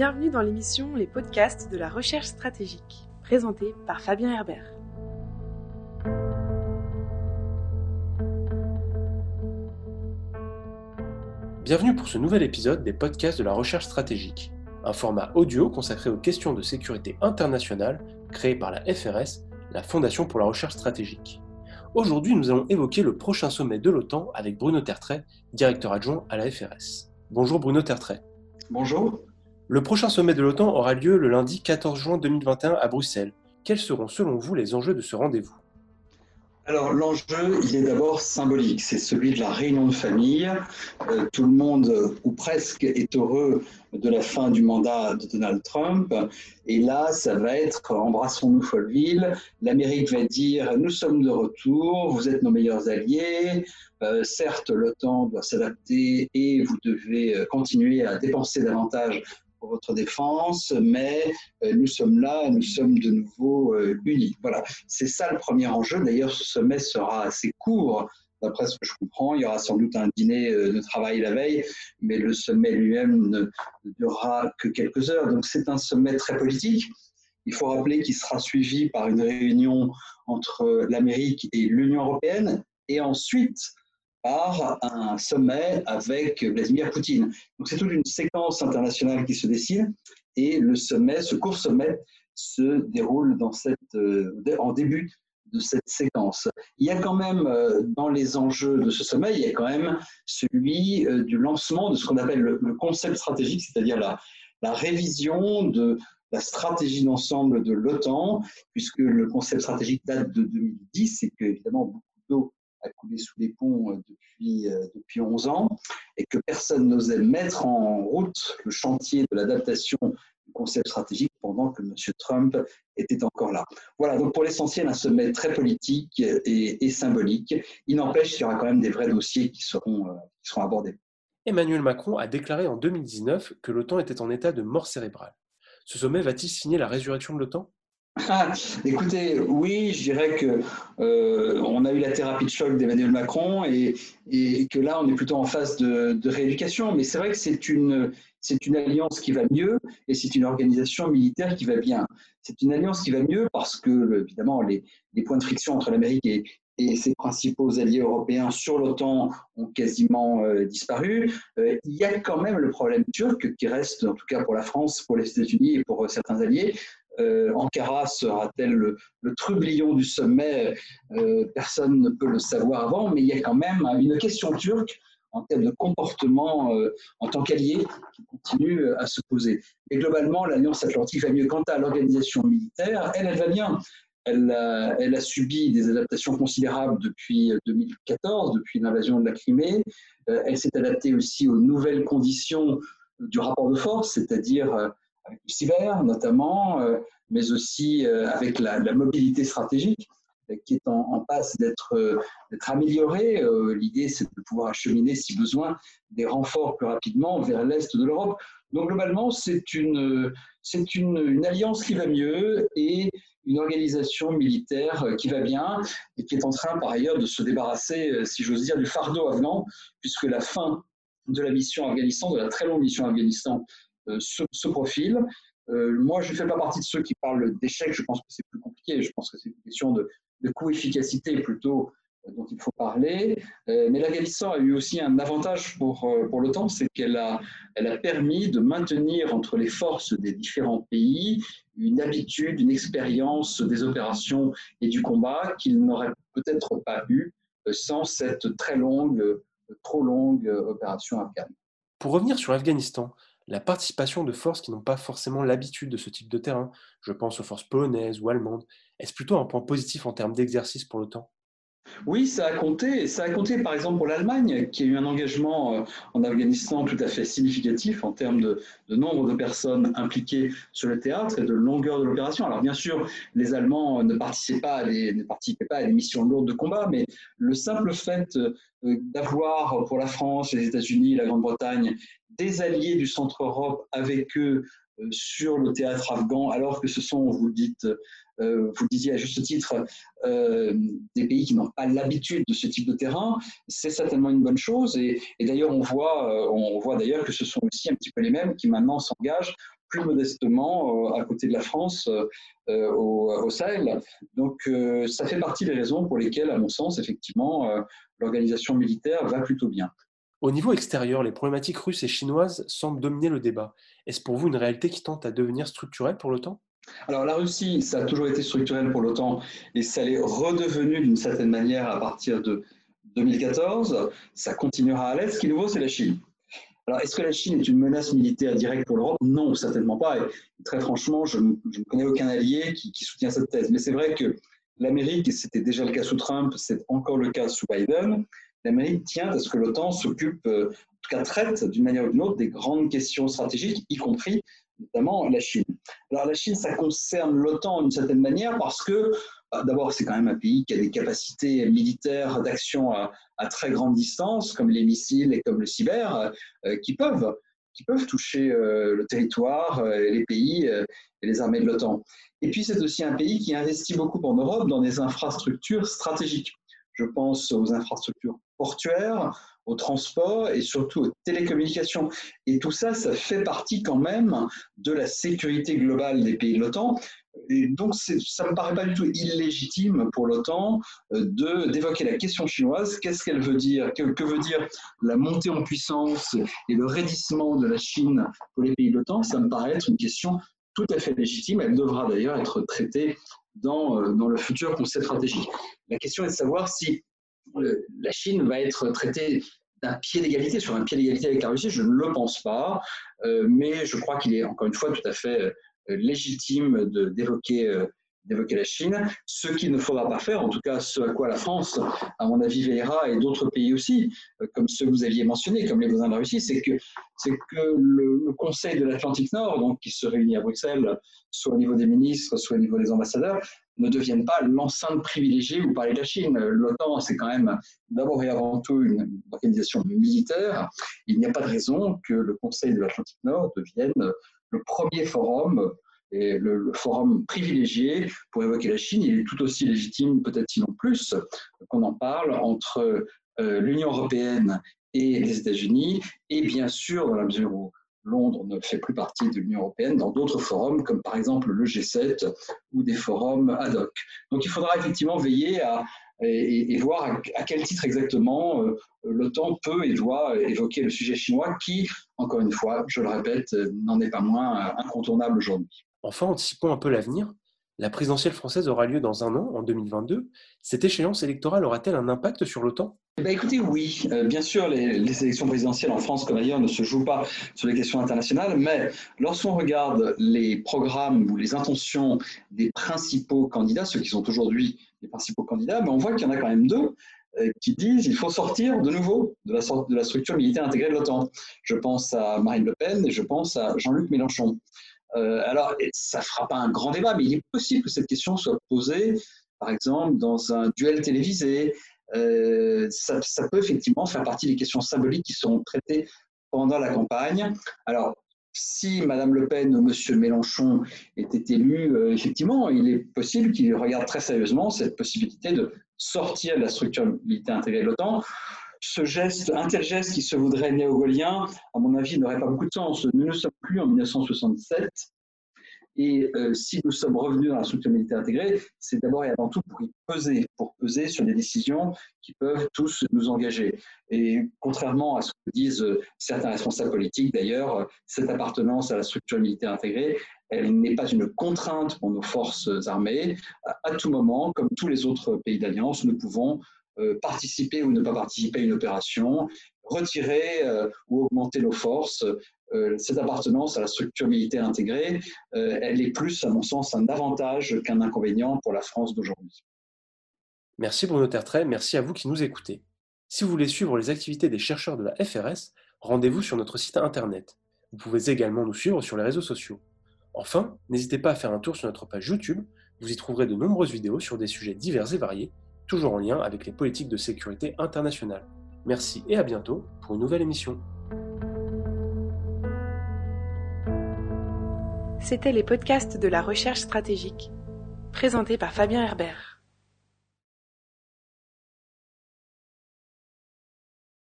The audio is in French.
Bienvenue dans l'émission Les podcasts de la recherche stratégique, présentée par Fabien Herbert. Bienvenue pour ce nouvel épisode des podcasts de la recherche stratégique, un format audio consacré aux questions de sécurité internationale créé par la FRS, la Fondation pour la recherche stratégique. Aujourd'hui, nous allons évoquer le prochain sommet de l'OTAN avec Bruno Tertrais, directeur adjoint à la FRS. Bonjour Bruno Tertrais. Bonjour. Le prochain sommet de l'OTAN aura lieu le lundi 14 juin 2021 à Bruxelles. Quels seront selon vous les enjeux de ce rendez-vous? Alors l'enjeu, il est d'abord symbolique, c'est celui de la réunion de famille. Euh, tout le monde, ou presque, est heureux de la fin du mandat de Donald Trump. Et là, ça va être embrassons-nous Folleville. L'Amérique va dire nous sommes de retour, vous êtes nos meilleurs alliés. Euh, certes, l'OTAN doit s'adapter et vous devez euh, continuer à dépenser davantage votre défense, mais euh, nous sommes là, nous sommes de nouveau euh, unis. Voilà, c'est ça le premier enjeu. D'ailleurs, ce sommet sera assez court. D'après ce que je comprends, il y aura sans doute un dîner euh, de travail la veille, mais le sommet lui-même ne durera que quelques heures. Donc c'est un sommet très politique. Il faut rappeler qu'il sera suivi par une réunion entre l'Amérique et l'Union européenne, et ensuite par un sommet avec Vladimir Poutine. Donc c'est toute une séquence internationale qui se dessine et le sommet, ce court sommet, se déroule euh, en début de cette séquence. Il y a quand même euh, dans les enjeux de ce sommet, il y a quand même celui euh, du lancement de ce qu'on appelle le, concept stratégique, c'est-à-dire la, la révision de la stratégie d'ensemble de l'OTAN, puisque le concept stratégique date de 2010 et que évidemment beaucoup d'eau a coulé sous les ponts euh, depuis, euh, depuis 11 ans et que personne n'osait mettre en route le chantier de l'adaptation du concept stratégique pendant que M. Trump était encore là. Voilà, donc pour l'essentiel, un sommet très politique et, symbolique. Il n'empêche qu'il y aura quand même des vrais dossiers qui seront, euh, qui seront abordés. Emmanuel Macron a déclaré en 2019 que l'OTAN était en état de mort cérébrale. Ce sommet va-t-il signer la résurrection de l'OTAN? écoutez, oui, je dirais que euh, on a eu la thérapie de choc d'Emmanuel Macron et, que là, on est plutôt en phase de, rééducation. Mais c'est vrai que c'est une, alliance qui va mieux et c'est une organisation militaire qui va bien. C'est une alliance qui va mieux parce que, évidemment, les, points de friction entre l'Amérique et, et ses principaux alliés européens sur l'OTAN ont quasiment euh, disparu. Euh, il y a quand même le problème turc qui reste, en tout cas pour la France, pour les États-Unis et pour certains alliés, euh, Ankara sera-t-elle le, trublion du sommet? Euh, Personne ne peut le savoir avant, mais il y a quand même une question turque en termes de comportement euh, en tant qu'allié qui continue à se poser. Et globalement, l'Alliance Atlantique va mieux. Quant à l'organisation militaire, elle, elle va bien. Elle a, elle a, subi des adaptations considérables depuis 2014, depuis l'invasion de la Crimée. elle s'est adaptée aussi aux nouvelles conditions du rapport de force, c'est-à-dire avec le cyber notamment, euh, mais aussi euh, avec la, mobilité stratégique euh, qui est en, passe d'être améliorée. L'idée, c'est de pouvoir acheminer, si besoin, des renforts plus rapidement vers l'Est de l'Europe. Donc, globalement, c'est une, une, alliance qui va mieux et une organisation militaire qui va bien et qui est en train, par ailleurs, de se débarrasser, si j'ose dire, du fardeau avenant, puisque la fin de la mission Afghanistan, de la très longue mission Afghanistan, ce, ce, profil. Euh, moi, je ne fais pas partie de ceux qui parlent d'échec. Je pense que c'est plus compliqué. Je pense que c'est une question de, de coût-efficacité plutôt euh, dont il faut parler. Euh, mais l'Afghanistan a eu aussi un avantage pour, pour l'OTAN, c'est qu'elle a, a permis de maintenir entre les forces des différents pays une habitude, une expérience des opérations et du combat qu'ils n'auraient peut-être pas eu sans cette très longue, trop longue opération afghane. Pour revenir sur l'Afghanistan, la participation de forces qui n'ont pas forcément l'habitude de ce type de terrain, je pense aux forces polonaises ou allemandes, est-ce plutôt un point positif en termes d'exercice pour l'OTAN oui, ça a compté. Ça a compté, par exemple, pour l'Allemagne, qui a eu un engagement euh, en Afghanistan tout à fait significatif en termes de, nombre de personnes impliquées sur le théâtre et de longueur de l'opération. Alors, bien sûr, les Allemands ne participaient pas à des, ne participaient pas à des missions lourdes de combat, mais le simple fait euh, d'avoir pour la France, les États-Unis, la Grande-Bretagne des alliés du centre Europe avec eux sur le théâtre afghan, alors que ce sont, vous le dites, vous le disiez à juste titre, des pays qui n'ont pas l'habitude de ce type de terrain, c'est certainement une bonne chose. Et, d'ailleurs, on voit, on voit d'ailleurs que ce sont aussi un petit peu les mêmes qui maintenant s'engagent plus modestement à côté de la France au, au, Sahel. Donc, ça fait partie des raisons pour lesquelles, à mon sens, effectivement, l'organisation militaire va plutôt bien. Au niveau extérieur, les problématiques russes et chinoises semblent dominer le débat. Est-ce pour vous une réalité qui tente à devenir structurelle pour l'OTAN? Alors la Russie, ça a toujours été structurel pour l'OTAN et ça l'est redevenu d'une certaine manière à partir de 2014. Ça continuera à l'est. Ce qui est nouveau, c'est la Chine. Alors est-ce que la Chine est une menace militaire directe pour l'Europe? Non, certainement pas. Et très franchement, je, ne connais aucun allié qui, qui soutient cette thèse. Mais c'est vrai que l'Amérique, et c'était déjà le cas sous Trump, c'est encore le cas sous Biden, l'Amérique tient à ce que l'OTAN s'occupe, euh, en tout cas traite d'une manière ou d'une autre des grandes questions stratégiques, y compris notamment la Chine. Alors la Chine, ça concerne l'OTAN d'une certaine manière parce que bah, d'abord c'est quand même un pays qui a des capacités militaires d'action à, très grande distance, comme les missiles et comme le cyber, euh, qui peuvent qui peuvent toucher euh, le territoire, les pays et les armées de l'OTAN. Et puis c'est aussi un pays qui investit beaucoup en Europe dans des infrastructures stratégiques. Je pense aux infrastructures portuaires, au transport et surtout aux télécommunications. Et tout ça, ça fait partie quand même de la sécurité globale des pays de l'OTAN. Et donc, ça ne me paraît pas du tout illégitime pour l'OTAN euh, d'évoquer la question chinoise. Qu'est-ce qu'elle veut dire? Que, que, veut dire la montée en puissance et le raidissement de la Chine pour les pays de l'OTAN? Ça me paraît être une question tout à fait légitime. Elle devra d'ailleurs être traitée dans, euh, dans le futur Conseil stratégique. La question est de savoir si euh, la Chine va être traitée d'un pied d'égalité, sur un pied d'égalité avec la Russie, je ne le pense pas, euh, mais je crois qu'il est encore une fois tout à fait légitime d'évoquer d'évoquer la Chine. Ce qu'il ne faudra pas faire, en tout cas ce à quoi la France, à mon avis, veillera, et d'autres pays aussi, euh, comme ceux que vous aviez mentionnés, comme les voisins de la Russie, c'est que, que le, Conseil de l'Atlantique Nord, donc, qui se réunit à Bruxelles, soit au niveau des ministres, soit au niveau des ambassadeurs, ne devienne pas l'enceinte privilégiée où parler de la Chine. L'OTAN, c'est quand même d'abord et avant tout une organisation militaire. Il n'y a pas de raison que le Conseil de l'Atlantique Nord devienne le premier forum et le, forum privilégié pour évoquer la Chine, il est tout aussi légitime, peut-être sinon plus, qu'on en parle entre euh, l'Union européenne et les États-Unis, et bien sûr, dans la mesure où Londres ne fait plus partie de l'Union européenne, dans d'autres forums, comme par exemple le G7 ou des forums ad hoc. Donc il faudra effectivement veiller à, et, voir à, quel titre exactement euh, l'OTAN peut et doit évoquer le sujet chinois, qui, encore une fois, je le répète, n'en est pas moins incontournable aujourd'hui. Enfin, anticipons un peu l'avenir. La présidentielle française aura lieu dans un an, en 2022. Cette échéance électorale aura-t-elle un impact sur l'OTAN? Eh ben, écoutez, oui. Euh, bien sûr, les, élections présidentielles en France comme ailleurs ne se jouent pas sur les questions internationales, mais lorsqu'on regarde les programmes ou les intentions des principaux candidats, ceux qui sont aujourd'hui les principaux candidats, ben, on voit qu'il y en a quand même deux euh, qui disent qu'il faut sortir de nouveau de la, de la structure militaire intégrée de l'OTAN. Je pense à Marine Le Pen et je pense à Jean-Luc Mélenchon. Euh, alors, ça ne fera pas un grand débat, mais il est possible que cette question soit posée, par exemple, dans un duel télévisé. Euh, ça, peut effectivement faire partie des questions symboliques qui seront traitées pendant la campagne. Alors, si Madame Le Pen ou Monsieur Mélenchon étaient élus, euh, effectivement, il est possible qu'ils regardent très sérieusement cette possibilité de sortir de la structure militaire intégrée de l'OTAN ce geste, un tel geste qui se voudrait néo-gaulien, à mon avis, n'aurait pas beaucoup de sens. Nous ne sommes plus en 1967. Et euh, si nous sommes revenus dans la structure militaire intégrée, c'est d'abord et avant tout pour y peser, pour peser sur des décisions qui peuvent tous nous engager. Et contrairement à ce que disent certains responsables politiques, d'ailleurs, cette appartenance à la structure militaire intégrée, elle n'est pas une contrainte pour nos forces armées. À tout moment, comme tous les autres pays d'alliance, nous pouvons euh, participer ou ne pas participer à une opération, retirer euh, ou augmenter nos forces. Euh, cette appartenance à la structure militaire intégrée, elle est plus, à mon sens, un avantage qu'un inconvénient pour la France d'aujourd'hui. Merci Bruno Tertrais, merci à vous qui nous écoutez. Si vous voulez suivre les activités des chercheurs de la FRS, rendez-vous sur notre site internet. Vous pouvez également nous suivre sur les réseaux sociaux. Enfin, n'hésitez pas à faire un tour sur notre page YouTube, vous y trouverez de nombreuses vidéos sur des sujets divers et variés toujours en lien avec les politiques de sécurité internationale. Merci et à bientôt pour une nouvelle émission. C'étaient les podcasts de la recherche stratégique, présentés par Fabien Herbert.